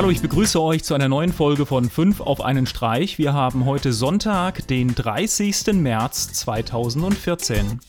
Hallo, ich begrüße euch zu einer neuen Folge von 5 auf einen Streich. Wir haben heute Sonntag, den 30. März 2014.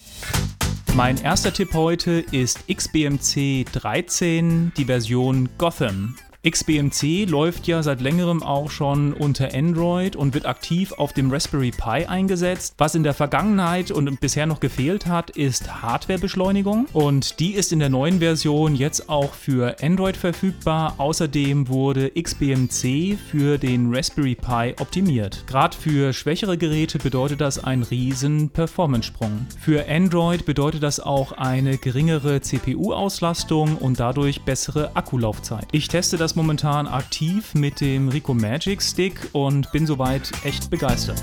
Mein erster Tipp heute ist XBMC 13, die Version Gotham. XBMC läuft ja seit längerem auch schon unter Android und wird aktiv auf dem Raspberry Pi eingesetzt. Was in der Vergangenheit und bisher noch gefehlt hat, ist Hardwarebeschleunigung und die ist in der neuen Version jetzt auch für Android verfügbar. Außerdem wurde XBMC für den Raspberry Pi optimiert. Gerade für schwächere Geräte bedeutet das einen riesen Performance-Sprung. Für Android bedeutet das auch eine geringere CPU-Auslastung und dadurch bessere Akkulaufzeit. Ich teste das das momentan aktiv mit dem Rico Magic Stick und bin soweit echt begeistert.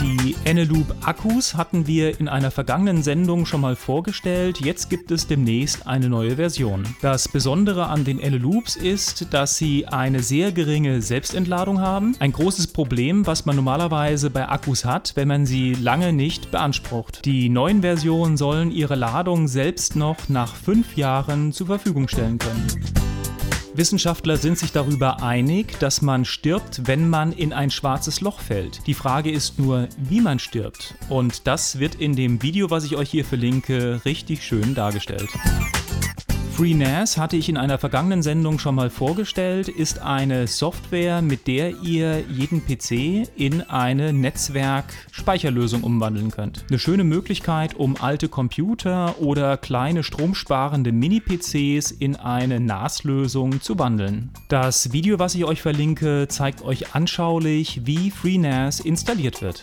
Die Eneloop Akkus hatten wir in einer vergangenen Sendung schon mal vorgestellt. Jetzt gibt es demnächst eine neue Version. Das Besondere an den Eneloops ist, dass sie eine sehr geringe Selbstentladung haben. Ein großes Problem, was man normalerweise bei Akkus hat, wenn man sie lange nicht beansprucht. Die neuen Versionen sollen ihre Ladung selbst noch nach fünf Jahren zur Verfügung stellen können. Wissenschaftler sind sich darüber einig, dass man stirbt, wenn man in ein schwarzes Loch fällt. Die Frage ist nur, wie man stirbt. Und das wird in dem Video, was ich euch hier verlinke, richtig schön dargestellt. FreeNAS hatte ich in einer vergangenen Sendung schon mal vorgestellt, ist eine Software, mit der ihr jeden PC in eine Netzwerk-Speicherlösung umwandeln könnt. Eine schöne Möglichkeit, um alte Computer oder kleine stromsparende Mini-PCs in eine NAS-Lösung zu wandeln. Das Video, was ich euch verlinke, zeigt euch anschaulich, wie FreeNAS installiert wird.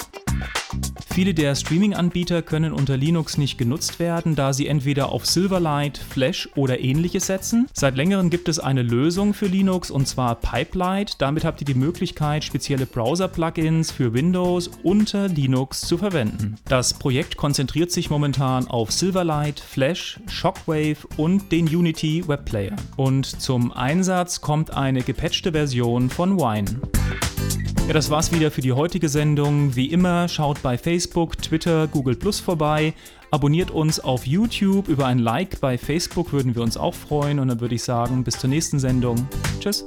Viele der Streaming-Anbieter können unter Linux nicht genutzt werden, da sie entweder auf Silverlight, Flash oder ähnliches setzen. Seit längerem gibt es eine Lösung für Linux und zwar Pipelight. Damit habt ihr die Möglichkeit, spezielle Browser-Plugins für Windows unter Linux zu verwenden. Das Projekt konzentriert sich momentan auf Silverlight, Flash, Shockwave und den Unity Webplayer. Und zum Einsatz kommt eine gepatchte Version von Wine. Ja, das war's wieder für die heutige Sendung. Wie immer, schaut bei Facebook, Twitter, Google Plus vorbei. Abonniert uns auf YouTube. Über ein Like bei Facebook würden wir uns auch freuen. Und dann würde ich sagen, bis zur nächsten Sendung. Tschüss.